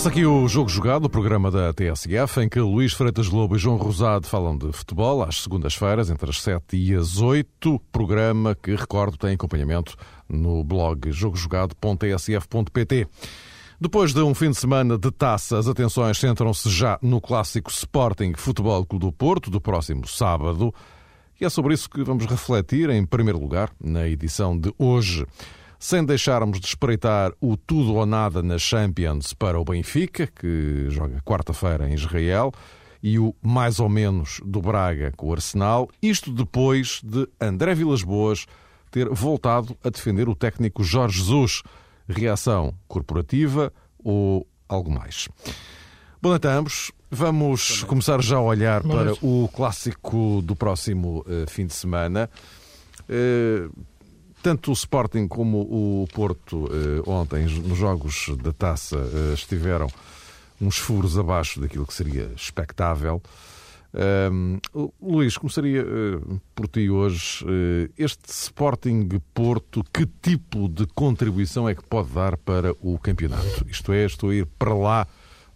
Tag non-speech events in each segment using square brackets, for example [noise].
Começa aqui o Jogo Jogado, o programa da TSF, em que Luís Freitas Lobo e João Rosado falam de futebol às segundas-feiras, entre as 7 e as 8. Programa que, recordo, tem acompanhamento no blog jogojogado.tsf.pt. Depois de um fim de semana de taça, as atenções centram-se já no clássico Sporting Futebol Clube do Porto, do próximo sábado. E é sobre isso que vamos refletir, em primeiro lugar, na edição de hoje sem deixarmos de espreitar o tudo ou nada na Champions para o Benfica, que joga quarta-feira em Israel, e o mais ou menos do Braga com o Arsenal. Isto depois de André Vilas Boas ter voltado a defender o técnico Jorge Jesus. Reação corporativa ou algo mais? Boa noite a ambos. Vamos começar já a olhar para o clássico do próximo uh, fim de semana. Uh, tanto o Sporting como o Porto eh, ontem, nos jogos da taça, eh, estiveram uns furos abaixo daquilo que seria expectável. Luís, começaria uh, por ti hoje. Uh, este Sporting Porto, que tipo de contribuição é que pode dar para o campeonato? Isto é, estou a ir para lá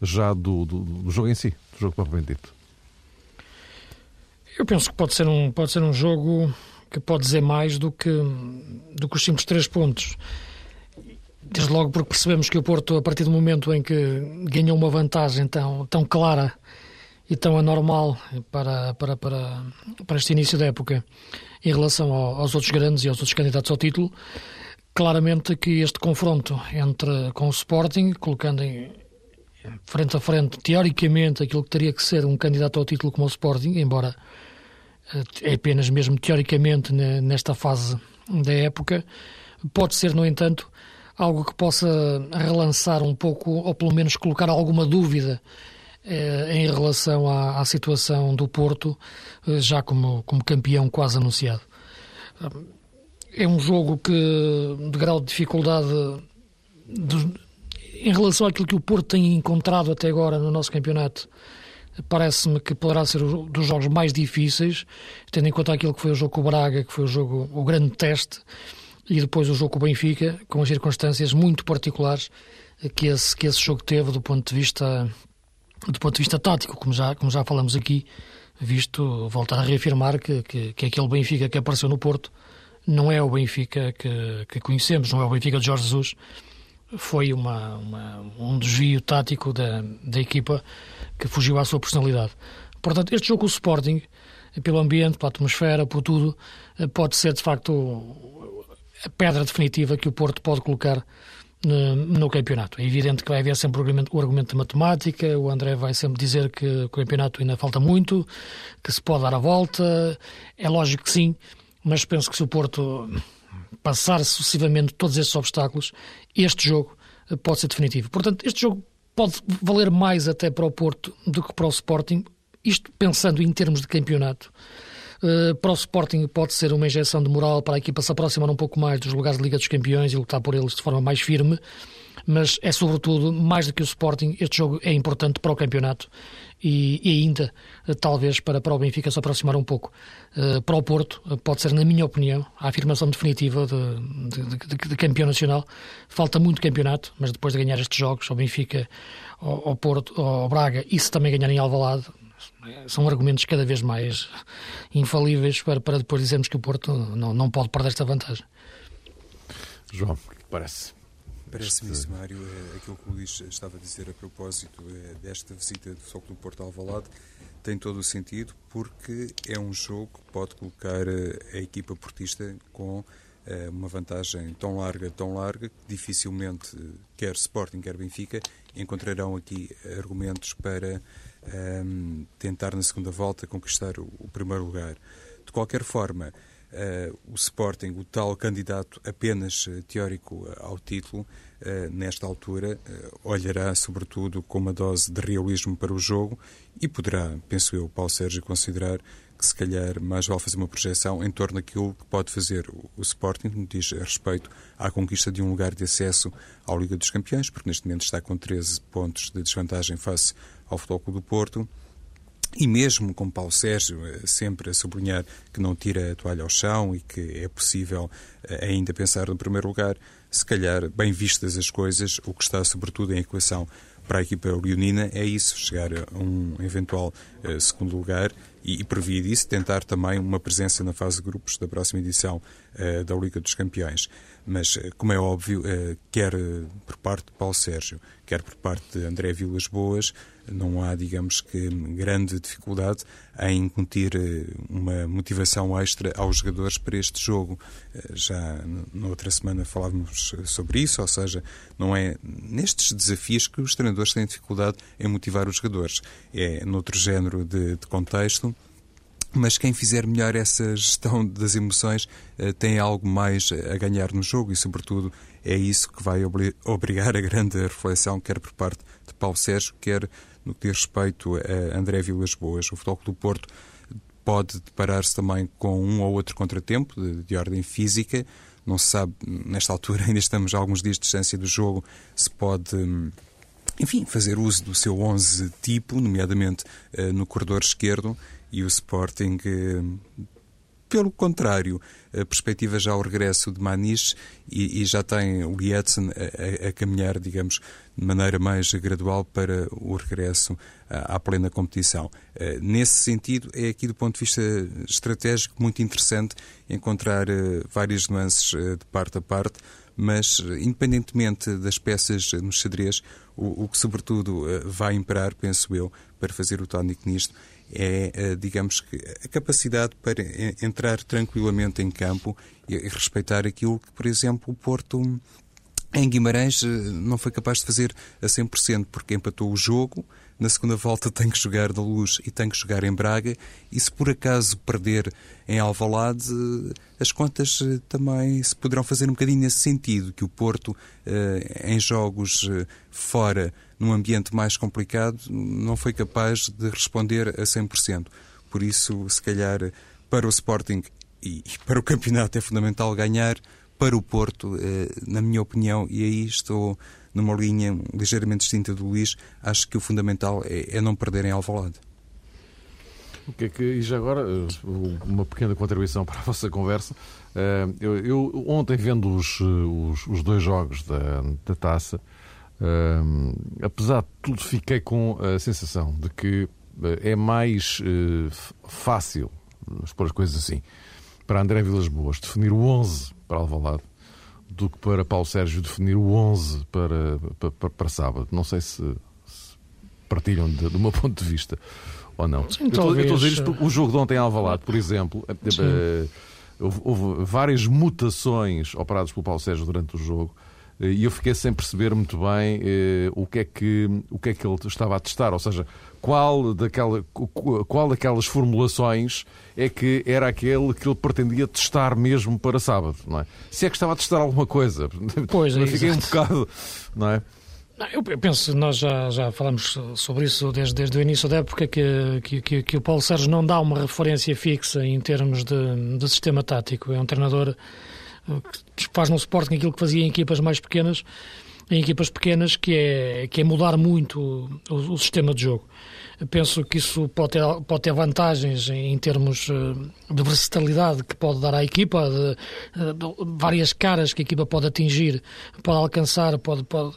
já do, do, do jogo em si, do jogo propriamente dito. Eu penso que pode ser um, pode ser um jogo que pode dizer mais do que, do que os simples três pontos. Desde logo porque percebemos que o Porto, a partir do momento em que ganhou uma vantagem tão, tão clara e tão anormal para, para, para, para este início da época em relação ao, aos outros grandes e aos outros candidatos ao título, claramente que este confronto entre com o Sporting, colocando em, frente a frente, teoricamente, aquilo que teria que ser um candidato ao título como o Sporting, embora é apenas mesmo teoricamente nesta fase da época, pode ser, no entanto, algo que possa relançar um pouco, ou pelo menos colocar alguma dúvida eh, em relação à, à, situação do Porto, eh, já como, como campeão quase anunciado. É um jogo que, de grau de dificuldade, de, em relação àquilo que o Porto tem encontrado até agora no nosso campeonato, parece-me que poderá ser um dos jogos mais difíceis, tendo em conta aquilo que foi o jogo com o Braga, que foi o jogo o grande teste, e depois o jogo com o Benfica, com as circunstâncias muito particulares que esse, que esse jogo teve do ponto de vista do ponto de vista tático, como já, como já falamos aqui, visto voltar a reafirmar que, que, que aquele Benfica que apareceu no Porto não é o Benfica que, que conhecemos, não é o Benfica de Jorge Jesus, foi uma, uma, um desvio tático da, da equipa que fugiu à sua personalidade. Portanto, este jogo com o Sporting, pelo ambiente, pela atmosfera, por tudo, pode ser de facto a pedra definitiva que o Porto pode colocar no, no campeonato. É evidente que vai haver sempre o argumento, o argumento de matemática, o André vai sempre dizer que o campeonato ainda falta muito, que se pode dar a volta. É lógico que sim, mas penso que se o Porto passar sucessivamente todos estes obstáculos, este jogo pode ser definitivo. Portanto, este jogo pode valer mais até para o Porto do que para o Sporting, isto pensando em termos de campeonato. Uh, para o Sporting pode ser uma injeção de moral para a equipa se aproximar um pouco mais dos lugares de Liga dos Campeões e lutar por eles de forma mais firme, mas é sobretudo, mais do que o Sporting, este jogo é importante para o campeonato e, e ainda, uh, talvez, para, para o Benfica se aproximar um pouco. Uh, para o Porto, pode ser, na minha opinião, a afirmação definitiva de, de, de, de, campeão nacional. Falta muito campeonato, mas depois de ganhar estes jogos, ao Benfica, ao, ao Porto, ao Braga, e se também ganhar em Alvalade, são argumentos cada vez mais infalíveis para, para depois dizermos que o Porto não, não pode perder esta vantagem. João, parece? Parece-me isso, Mário, é aquilo que o Luís estava a dizer a propósito é desta visita do Foco do Porto Alvalade tem todo o sentido porque é um jogo que pode colocar a equipa portista com eh, uma vantagem tão larga, tão larga, que dificilmente quer Sporting, quer Benfica encontrarão aqui argumentos para um, ehm, tentar na segunda volta conquistar o, o primeiro lugar. De qualquer forma, o Sporting, o tal candidato apenas uh, teórico uh, ao título, nesta altura, olhará sobretudo com uma dose de realismo para o jogo e poderá, penso eu, Paulo Sérgio, considerar que se calhar mais vale fazer uma projeção em torno daquilo que pode fazer o, Sporting, no diz respeito à conquista de um lugar de acesso à Liga dos Campeões, porque neste momento está com 13 pontos de desvantagem face ao Futebol Clube do Porto. E mesmo com Paulo Sérgio eh, sempre a sublinhar que não tira a toalha ao chão e que é possível eh, ainda pensar no primeiro lugar, se calhar, bem vistas as coisas, o que está sobretudo em equação para a equipa leonina é isso, chegar a um eventual uh, segundo lugar e, e por via disso tentar também uma presença na fase de grupos da próxima edição uh, da Liga dos Campeões. Mas, uh, como é óbvio, quer por parte de Paulo Sérgio, quer por parte de André Vilas Boas, não há, digamos que, grande dificuldade em incutir uma motivação extra aos jogadores para este jogo. Já na outra semana falávamos sobre isso, ou seja, não é nestes desafios que os treinadores têm dificuldade em motivar os jogadores. É noutro género de, de contexto mas quem fizer melhor essa gestão [laughs] das emoções uh, tem algo mais a ganhar no jogo e, sobretudo, é isso que vai obrigar a grande reflexão, quer por parte de Paulo Sérgio, quer no que diz respeito a André Vilas Boas. O Futebol do Porto pode deparar-se também com um ou outro contratempo de, de ordem física. Não se sabe, nesta altura, [laughs] ainda estamos a alguns dias de distância do jogo, se pode hum, enfim, fazer uso do seu 11 tipo, nomeadamente uh, no corredor esquerdo, e o Sporting, uh, pelo contrário, a perspectiva já ao regresso de Maniche e, e já tem o Lietzen a, a, caminhar, digamos, de maneira mais gradual para o regresso à, à plena competição. Uh, nesse sentido, é aqui do ponto de vista estratégico muito interessante encontrar várias nuances de parte a parte, mas independentemente das peças no xadrez, o, o que sobretudo eh, vai imperar, penso eu, para fazer o tónico nisto, é, eh, digamos que, a capacidade para entrar tranquilamente em campo e respeitar aquilo que, por exemplo, o Porto em Guimarães eh, não foi capaz de fazer a 100%, porque empatou o jogo, na segunda volta [laughs] tem que jogar da Luz e tem que jogar em Braga, e se por acaso perder em Alvalade, as contas eh, também se poderão fazer um bocadinho nesse sentido, que o Porto, eh, em jogos fora, num ambiente mais complicado, não foi capaz de responder a 100%. Por isso, se calhar, para o Sporting e para o campeonato é fundamental ganhar, para o Porto, eh, na minha opinião, e aí estou numa linha ligeiramente distinta do Luís, acho que o fundamental é, é não perderem Alvalade. O que é que, e já agora, eh, uma pequena contribuição [laughs] para a vossa conversa. Eh, eu, eu ontem, vendo os, os, os, dois jogos da, da taça, apesar de tudo, fiquei com a sensação de que é mais fácil, vamos pôr as coisas assim, para André Vilas Boas definir o 11 para Alvalade do que para Paulo Sérgio definir o 11 para, para, para sábado. Não sei se, se partilham de, do meu ponto de vista ou não. Sim, eu, estou, eu estou a dizer isto, o jogo de ontem em Alvalade, por exemplo, uh, houve, várias mutações operadas pelo Paulo Sérgio durante o jogo eh, e eu fiquei sem perceber muito bem uh, o, que é que, o que é que ele estava a testar, ou seja, qual, daquela, qual daquelas formulações é que era aquele que ele pretendia testar mesmo para sábado, não é? Se é que estava a testar alguma coisa. Pois, [laughs] é, fiquei exato. um bocado, não é? Eu penso, nós já, já falamos sobre isso desde, desde o início da época, que, que, que, o Paulo Sérgio não dá uma referência fixa em termos de, de sistema tático. É um treinador que faz no Sporting aquilo que fazia em equipas mais pequenas, em equipas pequenas, que é, que é mudar muito o, o sistema de jogo. Penso que isso pode ter, pode ter vantagens em termos eh, de versatilidade que pode dar à equipa, de, eh, de várias caras que a equipa pode atingir, pode alcançar pode, pode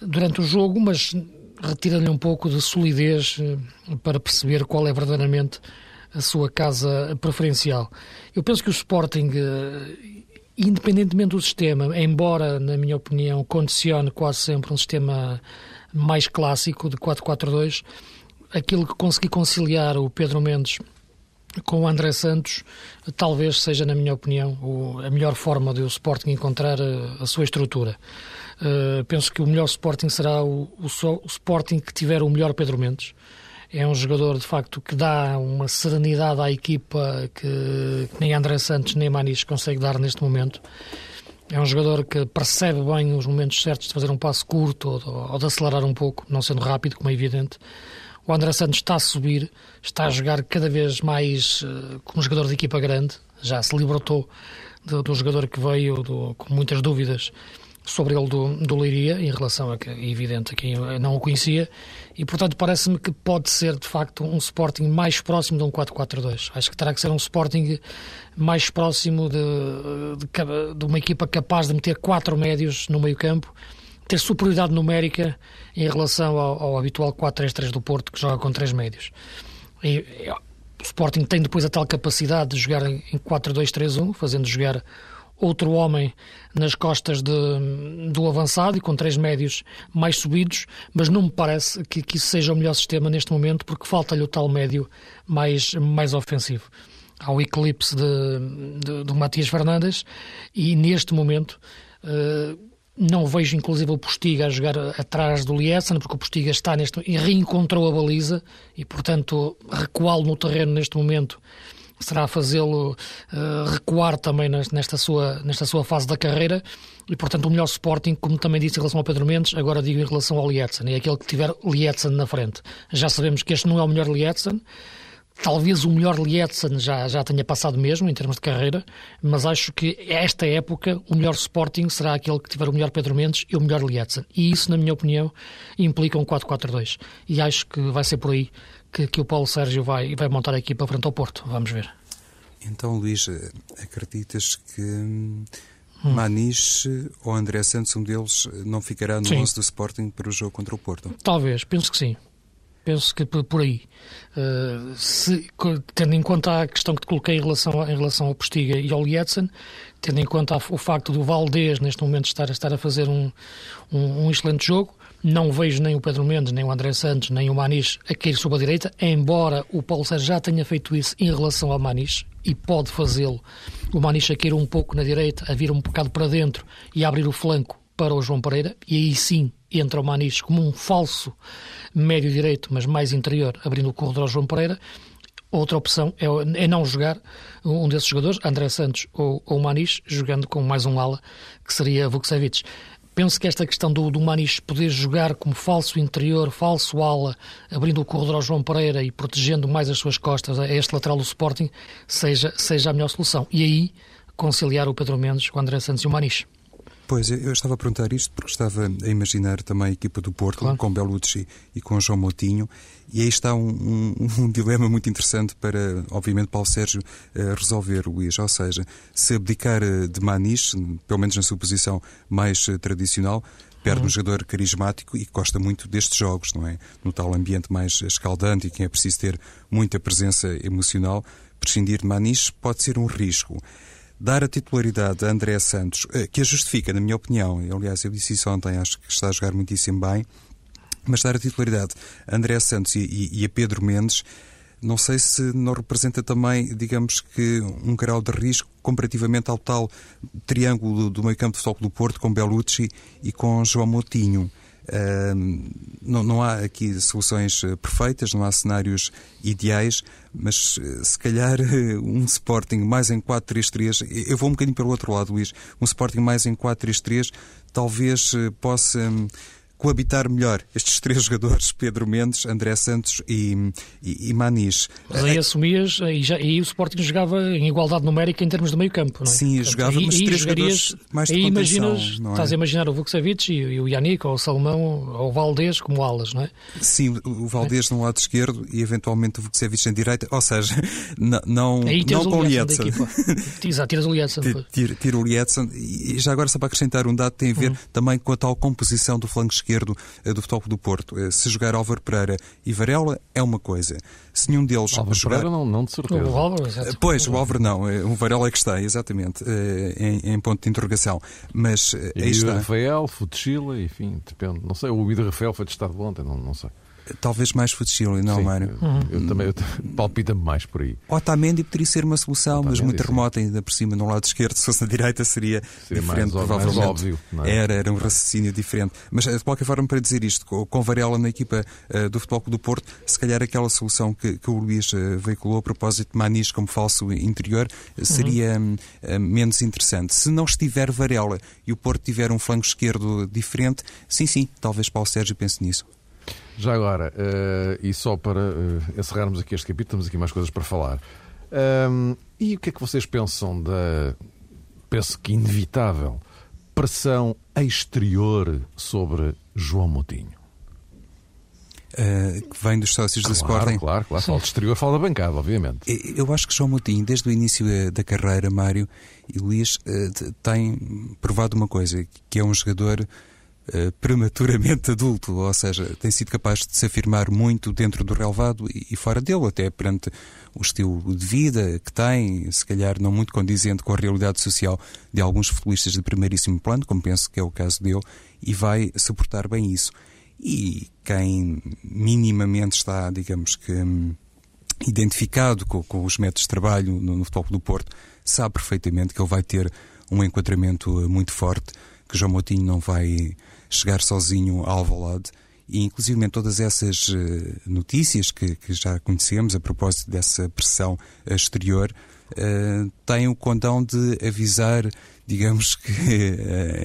durante o jogo, mas retira-lhe um pouco de solidez eh, para perceber qual é verdadeiramente a sua casa preferencial. Eu penso que o Sporting, independentemente do sistema, embora, na minha opinião, condicione quase sempre um sistema mais clássico de 4-4-2, aquilo que consegui conciliar o Pedro Mendes com o André Santos, talvez seja, na minha opinião, a melhor forma de o Sporting encontrar a, a sua estrutura. Uh, penso que o melhor Sporting será o, Sporting que tiver o melhor Pedro Mendes. É um jogador, de facto, que dá uma serenidade à equipa que, que nem André Santos nem Manis consegue dar neste momento. É um jogador que percebe bem os momentos certos de fazer um passo curto ou, ou de acelerar um pouco, não sendo rápido, como é evidente. O André Santos está a subir, está a jogar cada vez mais uh, como jogador de equipa grande, já se libertou do, do jogador que veio do, com muitas dúvidas sobre ele do, do Leiria, em relação a que é evidente a quem não o conhecia, e portanto parece-me que pode ser de facto um Sporting mais próximo de um 4-4-2. Acho que terá que ser um Sporting mais próximo de, de, de, uma equipa capaz de meter quatro médios no meio campo ter superioridade numérica em relação ao, ao habitual 4-3-3 do Porto, que joga com três médios. E, o Sporting tem depois a tal capacidade de jogar em 4-2-3-1, fazendo jogar outro homem nas costas de, do avançado e com três médios mais subidos, mas não me parece que, que isso seja o melhor sistema neste momento, porque falta-lhe o tal médio mais, mais ofensivo. Há o eclipse de, de, do Matias Fernandes e neste momento. Uh, não vejo, inclusive, o Postiga a jogar atrás do Lietzen, porque o Postiga está neste e reencontrou a baliza e, portanto, recuá-lo no terreno neste momento será fazê-lo uh, recuar também nesta sua, nesta sua fase da carreira e, portanto, o melhor Sporting, como também disse em relação ao Pedro Mendes, agora digo em relação ao Lietzen, é aquele que tiver Lietzen na frente. Já sabemos que este não é o melhor Lietzen, Talvez o melhor Lietzen já, já tenha passado mesmo, em termos de carreira, mas acho que esta época o melhor Sporting será aquele que tiver o melhor Pedro Mendes e o melhor Lietzen. E isso, na minha opinião, implica um 4-4-2. E acho que vai ser por aí que, que o Paulo Sérgio vai, vai montar a equipa frente ao Porto. Vamos ver. Então, Luís, acreditas que hum. Manis ou André Santos, um deles, não ficará no 11 do Sporting para o jogo contra o Porto? Talvez, penso que sim penso que por aí. Uh, se, tendo em conta a questão que te coloquei em relação, a, em relação ao Postiga e ao Lietzen, tendo em conta o facto do Valdez neste momento estar, estar a fazer um, um, um, excelente jogo, não vejo nem o Pedro Mendes, nem o André Santos, nem o Manis a cair sob a direita, embora o Paulo Sérgio já tenha feito isso em relação ao Manis e pode fazê-lo. O Manis a cair um pouco na direita, a vir um bocado para dentro e abrir o flanco para o João Pereira, e aí sim entra o Manis como um falso médio direito, mas mais interior, abrindo o corredor ao João Pereira. Outra opção é, é não jogar um desses jogadores, André Santos ou, ou Manis, jogando com mais um ala, que seria Vukcevic. Penso que esta questão do, do Manis poder jogar como falso interior, falso ala, abrindo o corredor ao João Pereira e protegendo mais as suas costas a este lateral do Sporting, seja, seja a melhor solução. E aí conciliar o Pedro Mendes com o André Santos e o Manis. Pois, eu estava a perguntar isto porque estava a imaginar também a equipa do Porto, claro. com Belucci e com João Moutinho, e aí está um, um, [laughs] um, dilema muito interessante para, obviamente, Paulo Sérgio uh, resolver, Luís. Ou seja, se abdicar eh, de Manis, pelo menos na sua posição mais uh, tradicional, perde uhum. um jogador carismático e que gosta muito destes jogos, não é? No tal ambiente mais escaldante e que é preciso ter muita presença emocional, prescindir de Manis pode ser um risco dar a titularidade a André Santos, eh, que a justifica, na minha opinião, aliás, eu disse isso ontem, acho que está a jogar muitíssimo bem, mas dar a titularidade a André Santos e, e a Pedro Mendes, não sei se não representa também, digamos que, um grau de risco comparativamente ao tal triângulo do meio campo de futebol do Porto com Belucci e com João Moutinho. Não, não há aqui soluções eh, perfeitas, não há cenários ideais, mas eh, se calhar um Sporting mais em 4-3-3, eu vou um bocadinho para o outro lado, Luís, um Sporting mais em 4-3-3 talvez eh, possa hum, coabitar melhor estes três [laughs] jogadores, Pedro Mendes, André Santos e, e, e Manis. Mas aí assumias, e, já, e o Sporting jogava em igualdade numérica em termos de meio campo, não é? Sim, Portanto, jogava, mas três jogadores mais de aí imaginas, não é? Estás a imaginar o Vukcevic e, e, o Yannick, ou o Salomão, ou o Valdez como alas, não é? Sim, o Valdez é. no lado esquerdo e eventualmente o Vukcevic na direita, ou seja, [laughs] não, não, não com o Lietzen. Exato, [laughs] tiras o. Tira, tira o Lietzen e já agora só para acrescentar um dado tem a ver uhum. também com a tal composição do flanco esquerdo eh, do Futebol do Porto. Eh, se jogar Álvaro Pereira e Varela é uma coisa. Se nenhum deles Álvaro jogar... Pereira não, não de certeza. O Álvaro. Eh, pois, o Álvaro não. O Varela é que está, exatamente, em, em ponto de interrogação. Mas e aí está. Rafael, Futechila, enfim, depende. Não sei, o Ido Rafael foi testado ontem, não, não sei. Talvez mais Futsili, não, Sim, Mário? Uhum. Eu também palpita-me mais por aí. Otamendi poderia ser uma solução, Otamendi, mas muito sim. remota, ainda por cima, no lado esquerdo, [laughs] se fosse na direita, seria, seria diferente, mais, provavelmente. Mais óbvio, é? Era, era um raciocínio diferente. Mas, eh, de qualquer forma, para dizer isto, com Varela na equipa uh, do Futebol do Porto, se calhar aquela solução que, que o Luís uh, veiculou a propósito de Manis como falso interior seria uhum. uh, menos interessante. Se não estiver Varela e o Porto tiver um flanco esquerdo diferente, sim, sim, talvez Paulo Sérgio pense nisso. Já agora, uh, e só para uh, encerrarmos aqui este capítulo, temos aqui mais coisas para falar. Um, e o que é que vocês pensam da, penso que inevitável, pressão exterior sobre João Moutinho? Uh, que vem dos sócios claro, do Sporting. Claro, claro. Fala de exterior, fala da bancada, obviamente. Eu acho que João Moutinho, desde o início da carreira, Mário e Luís, uh, tem provado uma coisa, que é um jogador uh, prematuramente adulto, ou seja, tem sido capaz de se afirmar muito dentro do relevado e, fora dele, até perante o estilo de vida que tem, se calhar não muito condizente com a realidade social de alguns futebolistas de primeiríssimo plano, como penso que é o caso dele, e vai suportar bem isso. E quem minimamente está, digamos que, hum, identificado com, com, os métodos de trabalho no, no Futebol do Porto, sabe perfeitamente que ele vai ter um enquadramento eh, muito forte, que João Moutinho não vai chegar sozinho ao Alvalade e inclusive todas essas eh, notícias que, que, já conhecemos a propósito dessa pressão exterior uh, têm o condão de avisar digamos que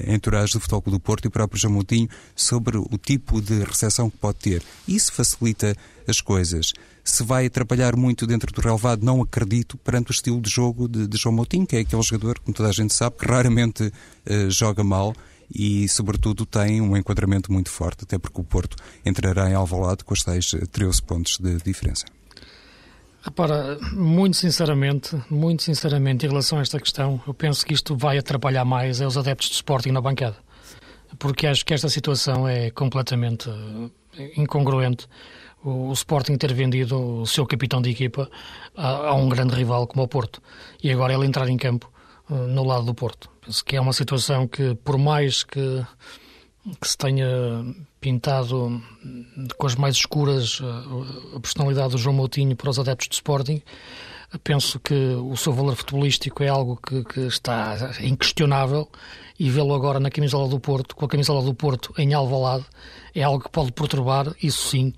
a [laughs] entourage do Futebol do Porto e o próprio João Moutinho sobre o tipo de recepção que pode ter. Isso facilita as coisas. Se vai atrapalhar muito dentro do relevado, não acredito perante o estilo de jogo de, de João Moutinho, que é aquele jogador, como toda a gente sabe, que raramente uh, joga mal e, sobretudo, tem um enquadramento muito forte, até porque o Porto entrará em Alvalade com os tais 13 pontos de diferença. Repara, muito sinceramente, muito sinceramente, em relação a esta questão, eu penso que isto vai atrapalhar mais os adeptos de Sporting na bancada. Porque acho que esta situação é completamente eh, incongruente. O, o Sporting ter vendido o seu capitão de equipa a, a, um grande rival como o Porto. E agora ele entrar em campo uh, no lado do Porto. Penso que é uma situação que, por mais que que se tenha pintado de cores mais escuras eh, a personalidade do João Moutinho para os adeptos do Sporting. Penso que o seu valor futebolístico é algo que, que está inquestionável e vê-lo agora na camisola do Porto, com a camisola do Porto em Alvalade, é algo que pode perturbar, isso sim,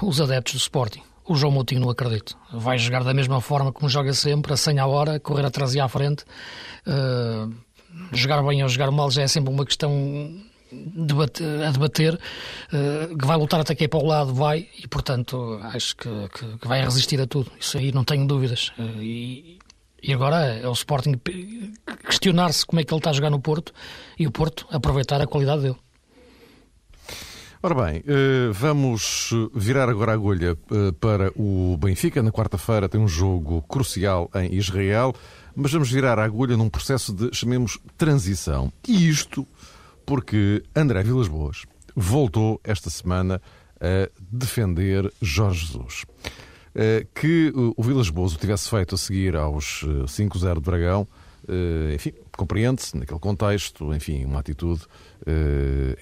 os adeptos do Sporting. O João Moutinho não acredito. Vai jogar da mesma forma como joga sempre, a 100 a hora, correr atrás e à frente. Uh, jogar bem ou jogar mal já é sempre uma questão a debater, uh, que vai lutar até que é para o lado, vai, e portanto acho que, que, que vai resistir a tudo. Isso aí não tenho dúvidas. Uh, e, e agora é o Sporting questionar-se como é que ele está a jogar no Porto e o Porto aproveitar a qualidade dele. Ora bem, eh, vamos virar agora a agulha para o Benfica. Na quarta-feira tem um jogo crucial em Israel, mas vamos virar a agulha num processo de, chamemos, transição. E isto porque André Vilas Boas voltou esta semana a defender Jorge Jesus. Eh, que o Vilas Boas o tivesse feito a seguir aos 5-0 eh, de Dragão, eh, enfim, compreende-se naquele contexto, enfim, uma atitude,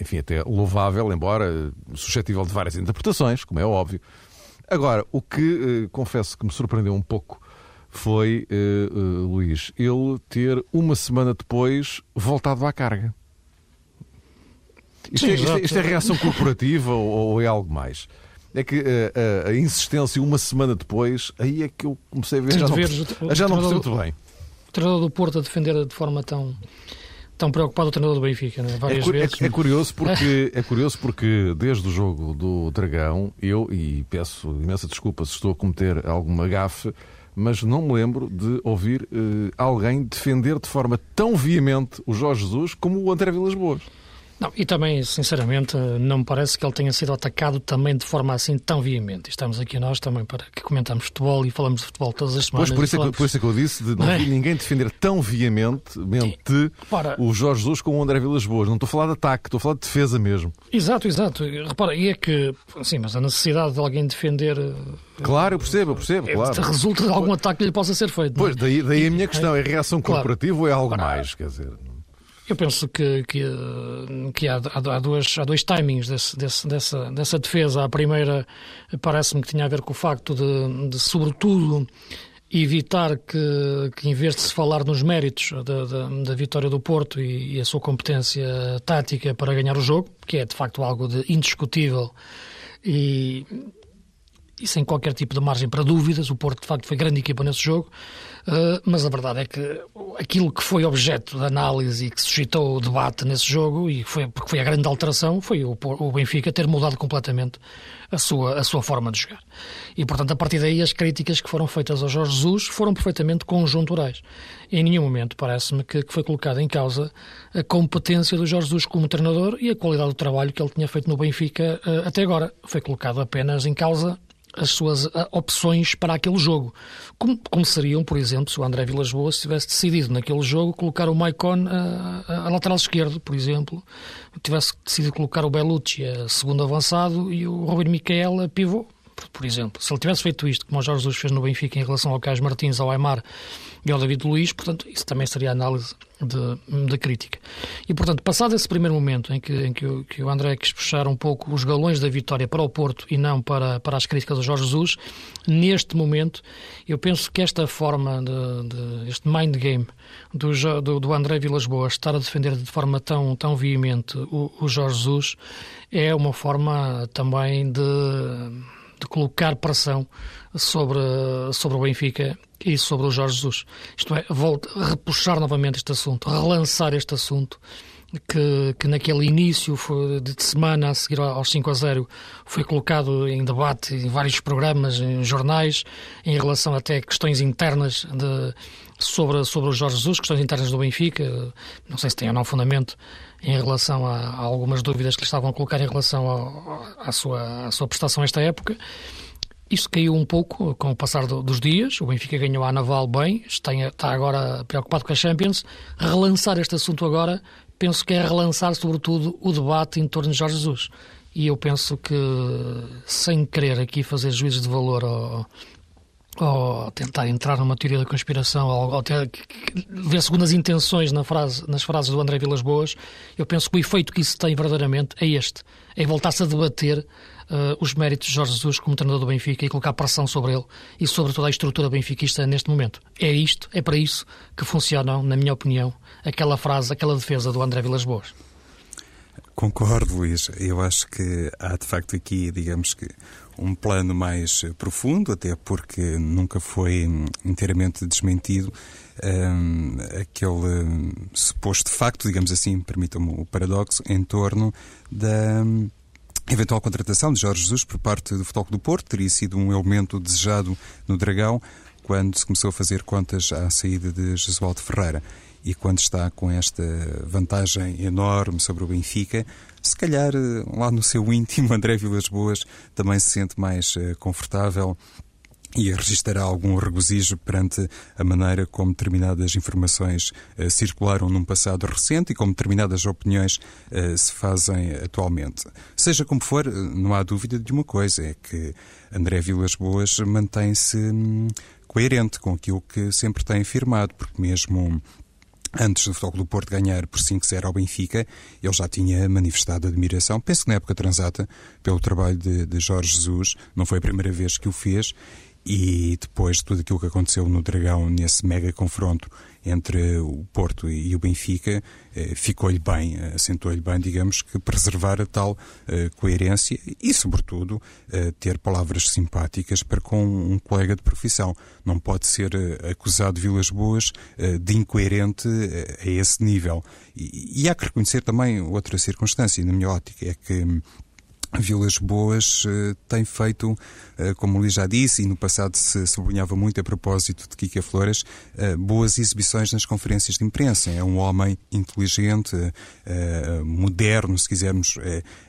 enfim, até louvável, embora suscetível de várias interpretações, como é óbvio. Agora, o que confesso que me surpreendeu um pouco foi, Luís, ele ter uma semana depois voltado à carga. Isto, Sim, é, isto, é, isto é reação corporativa ou, ou, é algo mais? É que a, eh, a, insistência uma semana depois, aí é que eu comecei a ver. Já, ver, não, já não percebo muito bem. O treinador do Porto a defender de forma tão tão preocupado o treinador do Benfica, né? Várias é, vezes. É, é, curioso porque, [laughs] é curioso porque desde o jogo do Dragão, eu, e peço imensa desculpa se estou a cometer alguma gafe, mas não me lembro de ouvir uh, alguém defender de forma tão veemente o Jorge Jesus como o André Vilas Boas. Não, e também, sinceramente, não me parece que ele tenha sido atacado também de forma assim tão veemente. Estamos aqui nós também para que comentamos futebol e falamos de futebol todas as semanas. Pois, por isso, é que, por isso é que eu disse de não é? vi ninguém defender tão veementemente Para... o Jorge Jesus com o André Vilas Boas. Não estou a falar de ataque, estou a falar de defesa mesmo. Exato, exato. Repara, e é que, sim, mas a necessidade de alguém defender eh, Claro, eu percebo, eu percebo, claro. Resulta de algum ataque que lhe possa ser feito. Pois, daí, daí a minha questão, é reação corporativa claro. ou é algo mais? Quer dizer... Eu penso que, que, que há, há, dois, há dois timings desse, desse, dessa, dessa defesa. A primeira parece-me que tinha a ver com o facto de, de sobretudo, evitar que, que, em vez de se falar nos méritos da, da, da vitória do Porto e, e, a sua competência tática para ganhar o jogo, que é de facto algo de indiscutível e, e sem qualquer tipo de margem para dúvidas. O Porto, de facto, foi grande equipa nesse jogo, mas a verdade é que aquilo que foi objeto de análise e que suscitou o debate nesse jogo, e foi, porque foi a grande alteração, foi o, o Benfica ter mudado completamente a sua, a sua forma de jogar. E, portanto, a partir daí, as críticas que foram feitas ao Jorge Jesus foram perfeitamente conjunturais. Em nenhum momento parece-me que, que foi colocada em causa a competência do Jorge Jesus como treinador e a qualidade do trabalho que ele tinha feito no Benfica uh, até agora. Foi colocado apenas em causa as suas opções para aquele jogo. Como, como, seriam, por exemplo, se o André Vilas Boas tivesse decidido naquele jogo colocar o Maicon a, a, lateral esquerdo, por exemplo, tivesse decidido colocar o Bellucci a segundo avançado e o Robin Miquel a pivô, por exemplo. Se ele tivesse feito isto, como o Jorge Jesus fez no Benfica em relação ao Carlos Martins, ao Aymar e ao David Luiz, portanto, isso também seria análise de crítica. E, portanto, passado esse primeiro momento em que, em que, o, que o André quis puxar um pouco os galões da vitória para o Porto e não para, para as críticas do Jorge Jesus, neste momento, eu penso que esta forma, de, de este mind game do, do, do André Vilas Boas estar a defender de forma tão, tão veemente o, o Jorge Jesus é uma forma também de de colocar pressão sobre, sobre o Benfica e sobre o Jorge Jesus. Isto é, volta, repuxar novamente este assunto, relançar este assunto que, que naquele início de semana a seguir aos 5 a 0 foi colocado em debate em vários programas, em jornais, em relação até a questões internas de, sobre, sobre o Jorge Jesus, questões internas do Benfica, não sei se tem ou não fundamento em relação a, a algumas dúvidas que lhe estavam a colocar em relação à sua, sua prestação esta época. Isso caiu um pouco com o passar do, dos dias. O Benfica ganhou a Naval bem, está, está agora preocupado com a Champions. Relançar este assunto agora, penso que é relançar, sobretudo, o debate em torno de Jorge Jesus. E eu penso que, sem querer aqui fazer juízes de valor ou tentar entrar numa teoria da conspiração, ou, ou ter, ver segundas intenções na frase, nas frases do André Vilas Boas, eu penso que o efeito que isso tem verdadeiramente é este: é voltar-se a debater uh, os méritos de Jorge Jesus como treinador do Benfica e colocar pressão sobre ele e sobre toda a estrutura benfiquista neste momento. É isto, é para isso que funcionam, na minha opinião, aquela frase, aquela defesa do André Vilas Boas. Concordo, Luís. Eu acho que há de facto aqui, digamos que, um plano mais profundo, até porque nunca foi inteiramente desmentido um, aquele um, suposto facto, digamos assim, permitam-me o paradoxo, em torno da um, eventual contratação de Jorge Jesus por parte do Futebol do Porto. Teria sido um elemento desejado no Dragão quando se começou a fazer contas à saída de Jesualdo Ferreira e quando está com esta vantagem enorme sobre o Benfica, se calhar eh, lá no seu íntimo [laughs] André Vilas Boas também se sente mais uh, confortável e registará algum regozijo perante a maneira como determinadas informações uh, circularam num passado recente e como determinadas opiniões se fazem atualmente. Seja como for, não há dúvida de uma coisa, é que André Vilas Boas mantém-se hum, coerente com aquilo que sempre tem afirmado, porque mesmo Antes do Futebol do Porto ganhar por 5-0 ao Benfica, ele já tinha manifestado admiração, penso que na época transata, pelo trabalho de, de Jorge Jesus. Não foi a primeira vez que o fez e depois de tudo aquilo que aconteceu no Dragão, nesse mega confronto entre o Porto e o Benfica, eh, ficou-lhe bem, assentou-lhe bem, digamos, que preservar a tal eh, coerência e, sobretudo, eh, ter palavras simpáticas para com um colega de profissão. Não pode ser acusado Vilas Boas de incoerente a esse nível. E há que reconhecer também outra circunstância, na minha ótica, é que Vilas Boas uh, tem feito, uh, como Luís já disse, e no passado se sublinhava muito a propósito de Kika Flores, uh, boas exibições nas conferências de imprensa. É um homem inteligente, moderno, se quisermos,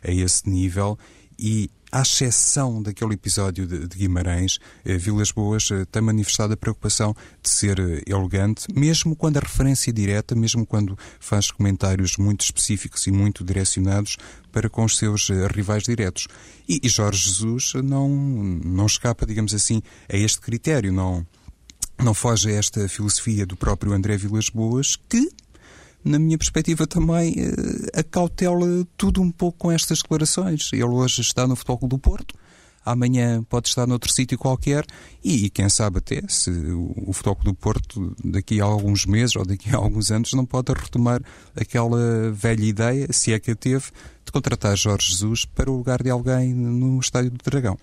a esse nível, e à exceção daquele episódio de, Guimarães, eh, Vilas Boas eh, tem manifestado a preocupação de ser eh, elegante, mesmo quando a referência é direta, mesmo quando faz comentários muito específicos e muito direcionados para com os seus rivais diretos. E, e Jorge Jesus não, não escapa, digamos assim, a este critério, não, não foge a esta filosofia do próprio André Vilas Boas, que na minha perspectiva, também uh, acautela tudo um pouco com estas declarações. Ele hoje está no Futebol do Porto, amanhã pode estar noutro sítio qualquer e, quem sabe até se o, o Futebol do Porto daqui a alguns meses ou daqui a alguns anos não pode retomar aquela velha ideia, se é que a teve, de contratar Jorge Jesus para o lugar de alguém no Estádio do Dragão.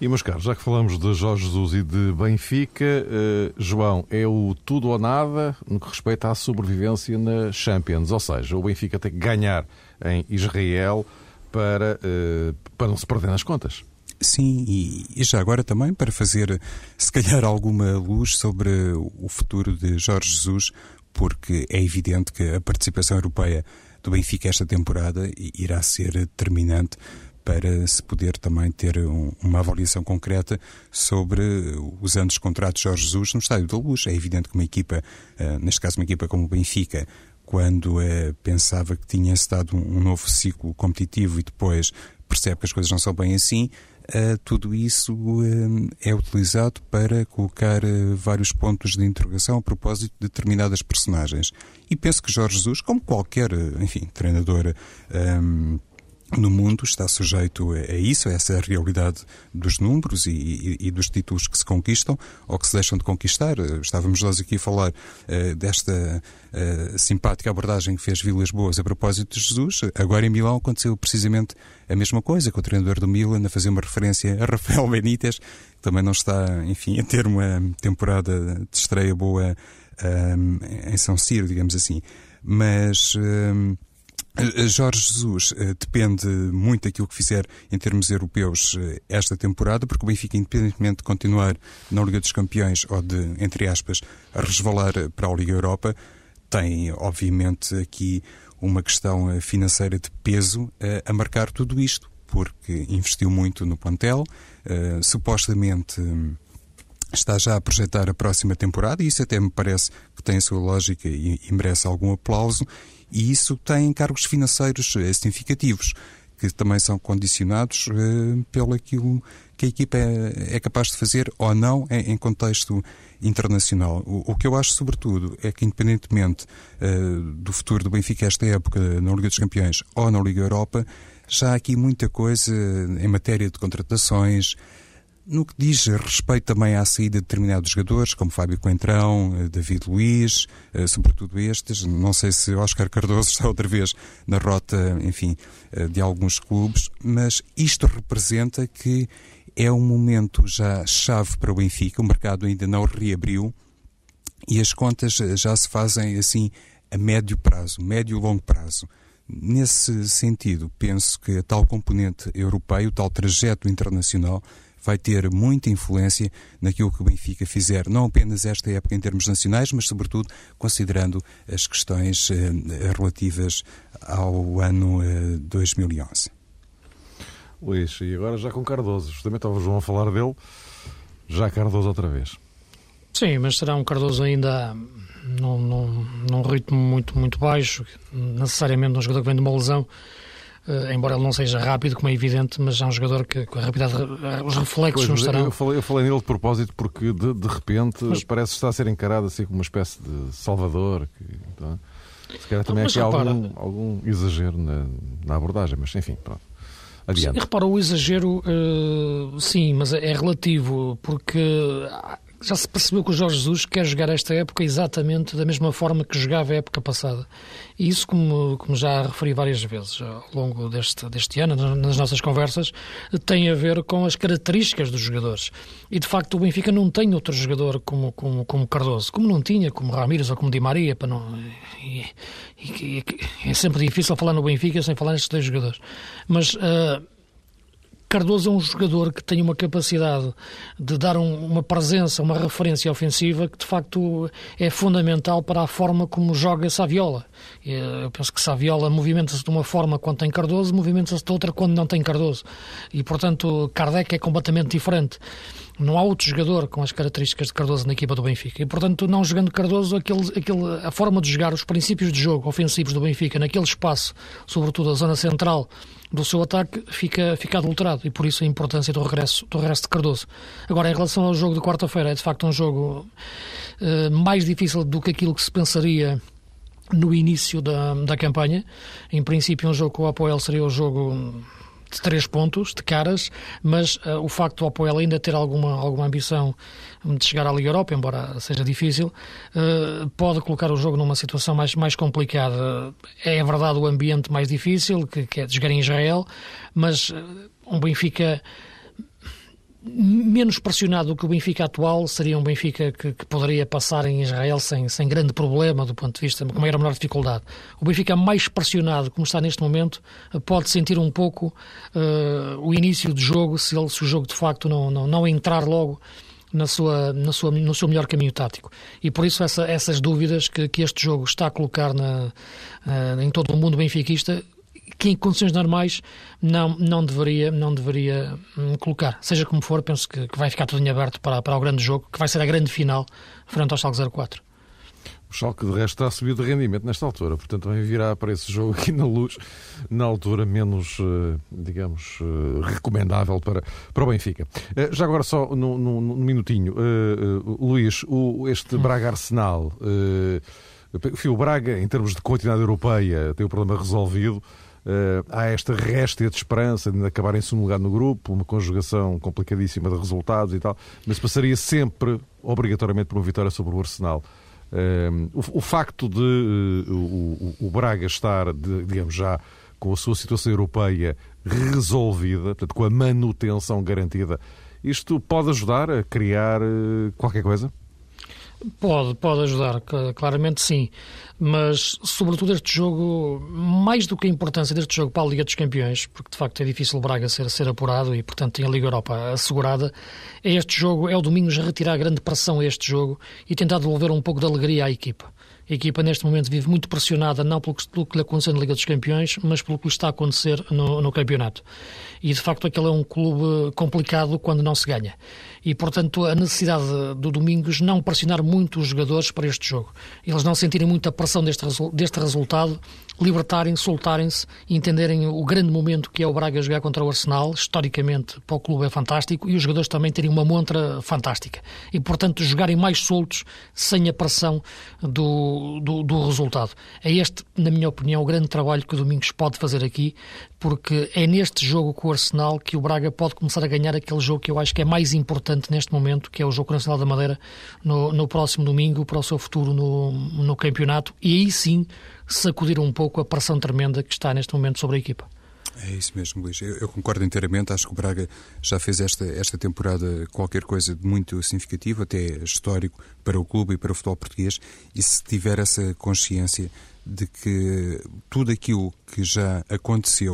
E, meus caros, já que falamos de Jorge Jesus e de Benfica, uh, João, é o tudo ou nada no que respeita à sobrevivência na Champions. Ou seja, o Benfica tem que ganhar em Israel para, uh, para não se perder nas contas. Sim, e, e, já agora também para fazer, se calhar, alguma luz sobre o futuro de Jorge Jesus, porque é evidente que a participação europeia do Benfica esta temporada irá ser determinante para se poder também ter um, uma avaliação concreta sobre os anos de contrato de Jorge Jesus no Estádio da Luz. É evidente que uma equipa, uh, neste caso uma equipa como o Benfica, quando uh, pensava que tinha estado um, um novo ciclo competitivo e depois percebe que as coisas não são bem assim, Uh, tudo isso uh, é utilizado para colocar uh, vários pontos de interrogação a propósito de determinadas personagens. E penso que Jorge Jesus, como qualquer, enfim, treinador um, no mundo está sujeito a isso, a essa realidade dos números e, e, e, dos títulos que se conquistam ou que se deixam de conquistar. Estávamos nós aqui a falar uh, desta uh, simpática abordagem que fez Vilas Boas a propósito de Jesus. Agora em Milão aconteceu precisamente a mesma coisa, com o treinador do Milan a fazer uma referência a Rafael [laughs] Benítez, que também não está, enfim, a ter uma temporada de estreia boa um, eh, em São Ciro, digamos assim. Mas... Um, eh, Jorge Jesus uh, depende muito daquilo que fizer em termos europeus uh, esta temporada, porque o Benfica, independentemente de continuar na Liga dos Campeões ou de, entre aspas, resvalar para a Liga Europa, tem, obviamente, aqui uma questão financeira de peso a marcar tudo isto, porque investiu muito no plantel, supostamente está já a projetar a próxima temporada, e isso até me parece que tem a sua lógica e merece algum aplauso, e isso tem encargos financeiros eh, significativos, que também são condicionados uh, pelo aquilo que a equipa é, é, capaz de fazer ou não em, contexto internacional. O, que eu acho, sobretudo, é que, independentemente uh, do futuro do Benfica esta época na Liga dos Campeões ou na Liga Europa, já há aqui muita coisa em matéria de contratações, no que diz respeito também à saída de determinados jogadores, como Fábio Coentrão, eh, David Luiz, eh, sobretudo estes, não sei se Oscar Cardoso [laughs] está outra vez na rota, enfim, eh, de alguns clubes, mas isto representa que é um momento já chave para o Benfica, o mercado ainda não reabriu e as contas já se fazem assim a médio prazo, médio e longo prazo. Nesse sentido, penso que a tal componente europeu, o tal trajeto internacional, vai ter muita influência naquilo que o Benfica fizer, não apenas esta época em termos nacionais, mas sobretudo considerando as questões eh, relativas ao ano eh, 2011. Luís, e agora já com Cardoso, justamente estava João a falar dele, já Cardoso outra vez. Sim, mas será um Cardoso ainda num, num, num ritmo muito, muito baixo, necessariamente um jogador que vem de uma lesão embora ele não seja rápido, como é evidente, mas é um jogador que com a rapidez, os reflexos pois, não estarão. Eu falei, eu falei nele de propósito porque de, de repente mas... parece estar a ser encarado assim como uma espécie de salvador. Que, então, se calhar também mas, aqui há algum, algum exagero na, na, abordagem, mas enfim, pronto. Adiante. Repara, o exagero, uh, sim, mas é relativo, porque já se percebeu que o Jorge Jesus quer jogar esta época exatamente da mesma forma que jogava a época passada. E isso, como, como já referi várias vezes ao longo deste, deste ano, nas nossas conversas, tem a ver com as características dos jogadores. E, de facto, o Benfica não tem outro jogador como, como, como Cardoso, como não tinha, como Ramírez ou como Di Maria. Para não, e, e, e, é sempre difícil falar no Benfica sem falar nestes dois jogadores. Mas... Uh, Cardoso é um jogador que tem uma capacidade de dar um, uma presença, uma referência ofensiva que de facto é fundamental para a forma como joga Saviola. Eu penso que Saviola movimenta-se de uma forma quando tem Cardoso, movimenta-se de outra quando não tem Cardoso. E portanto, Kardec é completamente diferente. Não há outro jogador com as características de Cardoso na equipa do Benfica. E, portanto, não jogando Cardoso, aquele, aquele, a forma de jogar, os princípios de jogo ofensivos do Benfica, naquele espaço, sobretudo a zona central, do seu ataque fica, fica adulterado e por isso a importância do regresso, do regresso de Cardoso. Agora, em relação ao jogo de quarta-feira, é de facto um jogo uh, mais difícil do que aquilo que se pensaria no início da, da campanha. Em princípio, um jogo com o Apoel seria o jogo de três pontos, de caras, mas uh, o facto do Apoel ainda ter alguma, alguma ambição de chegar à Liga Europa, embora seja difícil, uh, pode colocar o jogo numa situação mais, mais complicada. É verdade o ambiente mais difícil, que, que é de jogar em Israel, mas uh, um Benfica menos pressionado do que o Benfica atual, seria um Benfica que, que, poderia passar em Israel sem, sem grande problema do ponto de vista, com maior menor dificuldade. O Benfica mais pressionado, como está neste momento, pode sentir um pouco uh, o início do jogo, se, ele, se o jogo de facto não, não, não entrar logo na sua, na sua, no seu melhor caminho tático. E por isso essa, essas dúvidas que, que este jogo está a colocar na, uh, em todo o mundo benfiquista que em condições normais não, não deveria, não deveria hum, colocar. Seja como for, penso que, que vai ficar tudo em aberto para, para o grande jogo, que vai ser a grande final frente ao Schalke 04. O Schalke, de resto, está a subir de rendimento nesta altura, portanto, vai virar para esse jogo aqui na luz, na altura menos, eh, digamos, eh, recomendável para, para o Benfica. Eh, já agora, só num, num, minutinho, Luís, o, este hum. Braga-Arsenal, o Braga, em termos de quantidade europeia, tem o problema resolvido. Uh, há esta réstia de esperança de acabar em segundo lugar no grupo, uma conjugação complicadíssima de resultados e tal, mas passaria sempre, obrigatoriamente, por uma vitória sobre o Arsenal. Uh, o, o, facto de uh, o, o, Braga estar, de, digamos, já com a sua situação europeia resolvida, portanto, com a manutenção garantida, isto pode ajudar a criar qualquer coisa? Pode, pode ajudar, claramente sim. Mas, sobretudo, este jogo, mais do que a importância deste jogo para a Liga dos Campeões, porque de facto é difícil o Braga ser, ser apurado e, portanto, tem a Liga Europa assegurada, é este jogo, é o domingo já retirar grande pressão a este jogo e tentar devolver um pouco de alegria à equipa. A equipa neste momento vive muito pressionada, não pelo que, pelo que lhe aconteceu na Liga dos Campeões, mas pelo que lhe está a acontecer no, no campeonato. E de facto aquele é um clube complicado quando não se ganha. E portanto a necessidade do Domingos não pressionar muito os jogadores para este jogo. Eles não sentirem muita pressão deste, deste resultado libertarem, soltarem-se e entenderem o grande momento que é o Braga jogar contra o Arsenal, historicamente para o clube é fantástico, e os jogadores também terem uma montra fantástica. E, portanto, jogarem mais soltos, sem a pressão do, do, do resultado. É este, na minha opinião, o grande trabalho que o Domingos pode fazer aqui, porque é neste jogo com o Arsenal que o Braga pode começar a ganhar aquele jogo que eu acho que é mais importante neste momento, que é o jogo com o Nacional da Madeira, no, no próximo domingo, para o seu futuro no, no campeonato, e aí sim sacudir um pouco a pressão tremenda que está neste momento sobre a equipa. É isso mesmo, Luís. Eu, eu, concordo inteiramente. Acho que o Braga já fez esta, esta temporada qualquer coisa de muito significativo, até histórico, para o clube e para o futebol português. E se tiver essa consciência de que tudo aquilo que já aconteceu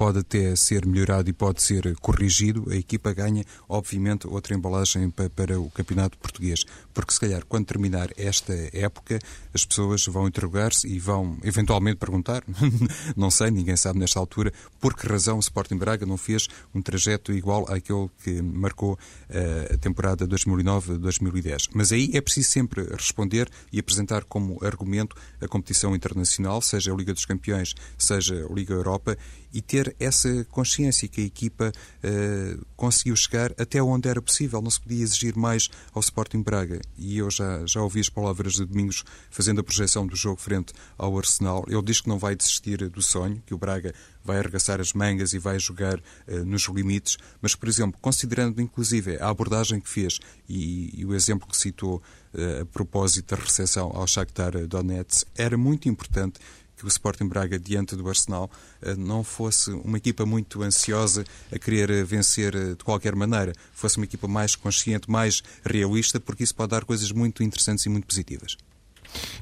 pode até ser melhorado e pode ser corrigido, a equipa ganha, obviamente, outra embalagem para, para, o campeonato português. Porque, se calhar, quando terminar esta época, as pessoas vão interrogar-se e vão eventualmente perguntar, [laughs] não sei, ninguém sabe nesta altura, por que razão o Sporting Braga não fez um trajeto igual àquele que marcou uh, a temporada 2009-2010. Mas aí é preciso sempre responder e apresentar como argumento a competição internacional, seja a Liga dos Campeões, seja a Liga Europa, e ter essa consciência que a equipa uh, conseguiu chegar até onde era possível. Não se podia exigir mais ao Sporting Braga. E eu já, já ouvi as palavras de Domingos fazendo a projeção do jogo frente ao Arsenal. Ele diz que não vai desistir do sonho, que o Braga vai arregaçar as mangas e vai jogar uh, nos limites, mas, por exemplo, considerando inclusive a abordagem que fez e, e o exemplo que citou uh, a propósito da recepção ao Shakhtar Donetsk, era muito importante que o Sporting Braga, diante do Arsenal, eh, não fosse uma equipa muito ansiosa a querer eh, vencer eh, de qualquer maneira, fosse uma equipa mais consciente, mais realista, porque isso pode dar coisas muito interessantes e muito positivas.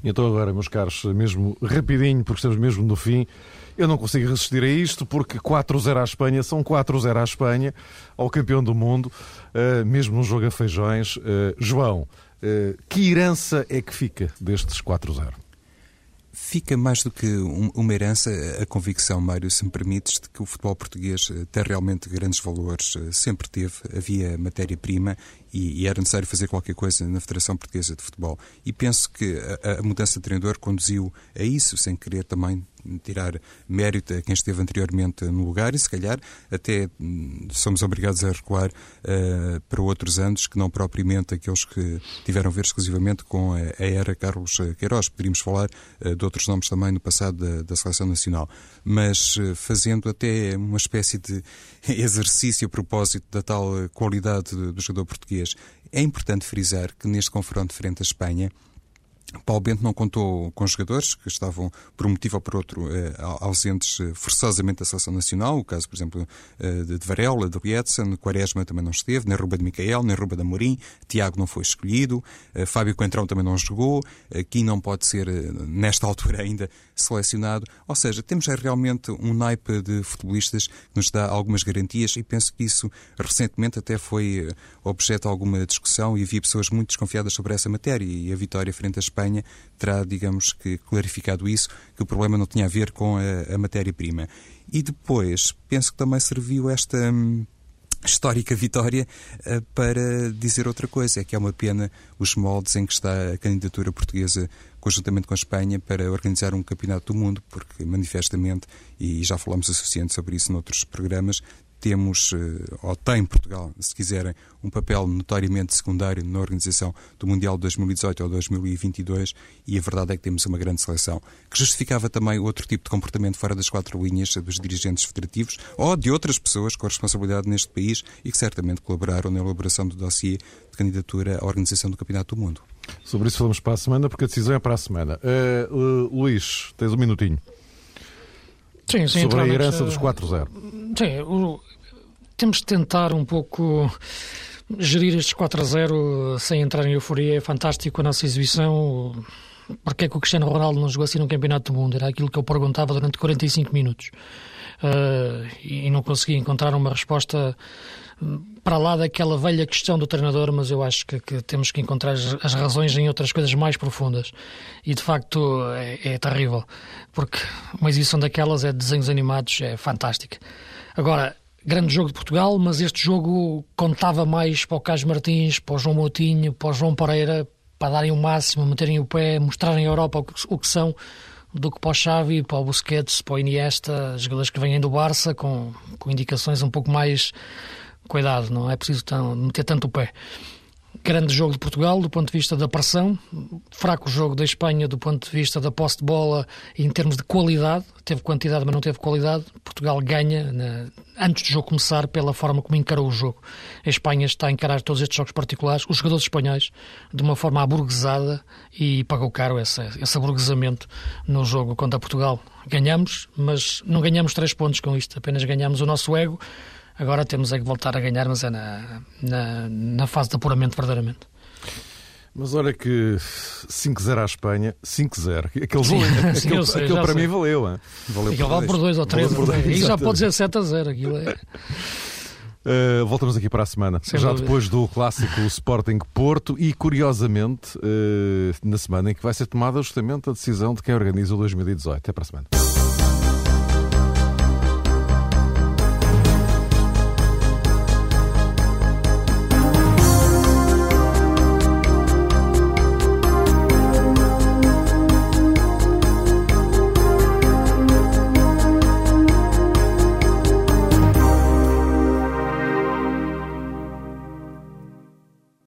Então agora, meus caros, mesmo rapidinho, porque estamos mesmo no fim, eu não consigo resistir a isto, porque 4-0 à Espanha são 4-0 à Espanha, ao campeão do mundo, mesmo num jogo a feijões. João, que herança é que fica destes 4-0? Fica mais do que uma herança a convicção, Mário, se me permites, de que o futebol português eh, tem realmente grandes valores. Eh, sempre teve, havia matéria-prima e, era necessário fazer qualquer coisa na Federação Portuguesa de Futebol. E penso que a, a mudança de treinador conduziu a isso, sem querer também tirar mérito a quem esteve anteriormente no lugar e, se calhar, até hum, somos obrigados a recuar uh, para outros anos que não propriamente aqueles que tiveram a ver exclusivamente com a, a era Carlos Queiroz. Poderíamos falar uh, de outros nomes também no passado da, da Seleção Nacional, mas uh, fazendo até uma espécie de [laughs] exercício a propósito da tal qualidade do jogador português. É importante frisar que neste confronto frente à Espanha, Paulo Bento não contou com jogadores que estavam, por um motivo ou por outro, eh, ausentes eh, forçosamente da seleção nacional. O caso, por exemplo, eh, de Varela, de Lietzen, Quaresma também não esteve, nem Ruba de Micael, nem Ruba de Amorim, Tiago não foi escolhido, Fábio Coentrão também não jogou, aqui não pode ser, nesta [laughs] altura ainda, selecionado. Ou seja, temos realmente um naipe de futebolistas que nos dá algumas garantias e penso que isso recentemente até foi objeto de alguma discussão e havia pessoas muito desconfiadas sobre essa matéria e a vitória frente à Espanha Espanha terá, digamos que, clarificado isso, que o problema não tinha a ver com a, a matéria-prima. E depois, penso que também serviu esta. Hum, histórica vitória uh, para dizer outra coisa, é que é uma pena os moldes em que está a candidatura portuguesa conjuntamente com a Espanha para organizar um campeonato do mundo, porque manifestamente, e já falamos o suficiente sobre isso noutros programas, temos, eh, ou tem Portugal, se quiserem, um papel notoriamente secundário na organização do Mundial de 2018 ou 2022 e a verdade é que temos uma grande seleção, que justificava também outro tipo de comportamento fora das quatro linhas dos dirigentes federativos ou de outras pessoas com responsabilidade neste país e que certamente colaboraram na elaboração do dossiê de candidatura à organização do Campeonato do Mundo. Sobre isso falamos para a semana, porque a decisão é para a semana. Uh, uh, Luís, tens um minutinho. Sim, sim, Sobre a herança dos 4-0. Sim, o, temos de tentar um pouco gerir estes 4 a 0 sem entrar em euforia. É fantástico a nossa exibição. Porque é que o Cristiano Ronaldo não jogou assim num Campeonato do Mundo? Era aquilo que eu perguntava durante 45 minutos. Uh, e não consegui encontrar uma resposta para lá daquela velha questão do treinador, mas eu acho que, que temos que encontrar as, razões em outras coisas mais profundas. E de facto é, é terrível, porque uma exibição daquelas é de desenhos animados, é fantástica. Agora, grande jogo de Portugal, mas este jogo contava mais para o Carlos Martins, para o João Moutinho, para o João Pereira, para darem o máximo, meterem o pé, mostrarem à Europa o que, o que são, do que para o Xavi, para o Busquets, para o Iniesta, jogadores que vêm do Barça com, com indicações um pouco mais cuidado, não é preciso meter tanto o pé. Grande jogo de Portugal do ponto de vista da pressão, fraco jogo da Espanha do ponto de vista da posse de bola em termos de qualidade. Teve quantidade, mas não teve qualidade. Portugal ganha na, antes do jogo começar pela forma como encarou o jogo. A Espanha está a encarar todos estes jogos particulares, os jogadores espanhóis, de uma forma aburguesada e pagou caro esse, esse aburguesamento no jogo contra Portugal. Ganhamos, mas não ganhamos três pontos com isto, apenas ganhamos o nosso ego Agora temos é que voltar a ganhar, mas é na, na, na fase de apuramento verdadeiramente. Mas olha que 5-0 à Espanha, 5-0. [laughs] Aquele, sim, aquele, sim, sei, aquele para sei. mim valeu. Hein? Valeu aquele vale por 2 ou 3. E já pode dizer 7 a 0. Aquilo é... Uh, voltamos aqui para a semana, Sem já dúvida. depois do clássico Sporting Porto e, curiosamente, uh, na semana em que vai ser tomada justamente a decisão de quem organiza o 2018. Até para a semana.